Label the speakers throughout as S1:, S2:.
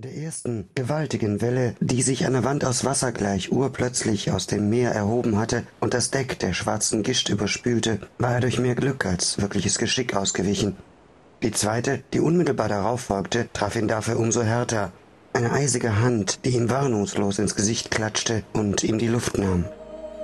S1: der ersten gewaltigen Welle, die sich einer Wand aus Wasser gleich urplötzlich aus dem Meer erhoben hatte und das Deck der schwarzen Gischt überspülte, war er durch mehr Glück als wirkliches Geschick ausgewichen. Die zweite, die unmittelbar darauf folgte, traf ihn dafür umso härter. Eine eisige Hand, die ihm warnungslos ins Gesicht klatschte und ihm die Luft nahm.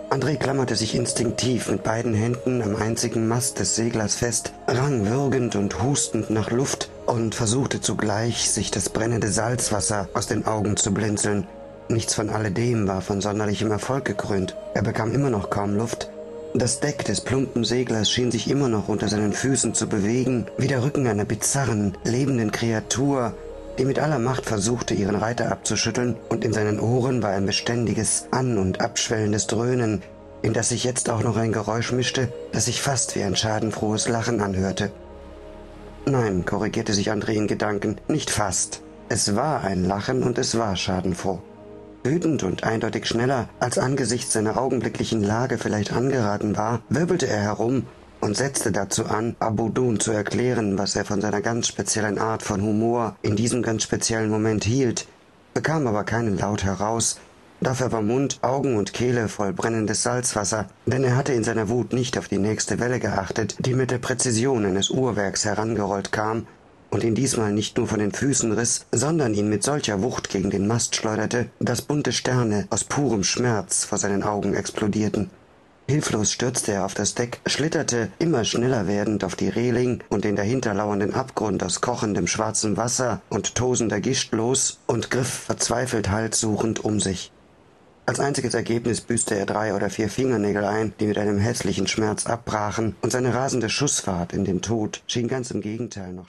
S1: André klammerte sich instinktiv mit beiden Händen am einzigen Mast des Seglers fest, rang würgend und hustend nach Luft und versuchte zugleich, sich das brennende Salzwasser aus den Augen zu blinzeln. Nichts von alledem war von sonderlichem Erfolg gekrönt. Er bekam immer noch kaum Luft. Das Deck des plumpen Seglers schien sich immer noch unter seinen Füßen zu bewegen, wie der Rücken einer bizarren, lebenden Kreatur, die mit aller Macht versuchte, ihren Reiter abzuschütteln, und in seinen Ohren war ein beständiges An- und Abschwellendes Dröhnen, in das sich jetzt auch noch ein Geräusch mischte, das sich fast wie ein schadenfrohes Lachen anhörte. Nein, korrigierte sich André in Gedanken, nicht fast. Es war ein Lachen und es war schadenfroh. Wütend und eindeutig schneller, als angesichts seiner augenblicklichen Lage vielleicht angeraten war, wirbelte er herum und setzte dazu an, Abudun zu erklären, was er von seiner ganz speziellen Art von Humor in diesem ganz speziellen Moment hielt, bekam aber keinen Laut heraus, dafür war Mund, Augen und Kehle voll brennendes Salzwasser, denn er hatte in seiner Wut nicht auf die nächste Welle geachtet, die mit der Präzision eines Uhrwerks herangerollt kam und ihn diesmal nicht nur von den Füßen riss, sondern ihn mit solcher Wucht gegen den Mast schleuderte, dass bunte Sterne aus purem Schmerz vor seinen Augen explodierten. Hilflos stürzte er auf das Deck, schlitterte, immer schneller werdend, auf die Reling und den dahinter lauernden Abgrund aus kochendem schwarzem Wasser und tosender Gischt los und griff verzweifelt halssuchend um sich. Als einziges Ergebnis büßte er drei oder vier Fingernägel ein, die mit einem hässlichen Schmerz abbrachen, und seine rasende Schussfahrt in den Tod schien ganz im Gegenteil noch.